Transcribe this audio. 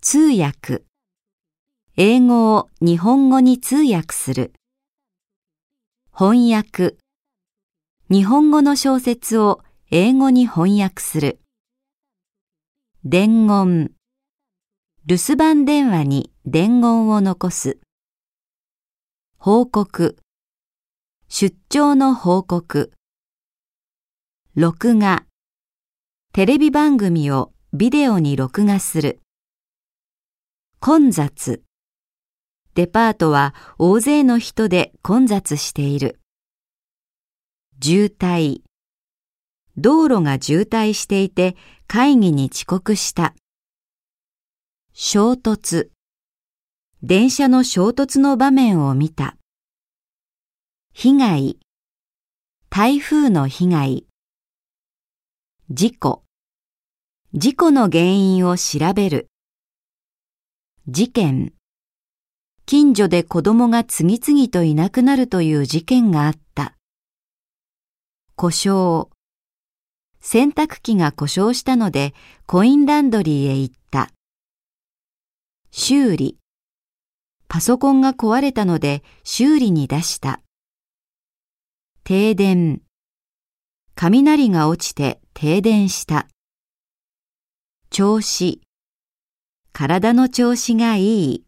通訳。英語を日本語に通訳する。翻訳。日本語の小説を英語に翻訳する。伝言。留守番電話に伝言を残す。報告。出張の報告。録画。テレビ番組をビデオに録画する。混雑。デパートは大勢の人で混雑している。渋滞。道路が渋滞していて会議に遅刻した。衝突。電車の衝突の場面を見た。被害。台風の被害。事故。事故の原因を調べる。事件。近所で子供が次々といなくなるという事件があった。故障。洗濯機が故障したのでコインランドリーへ行った。修理。パソコンが壊れたので修理に出した。停電。雷が落ちて停電した。調子。体の調子がいい。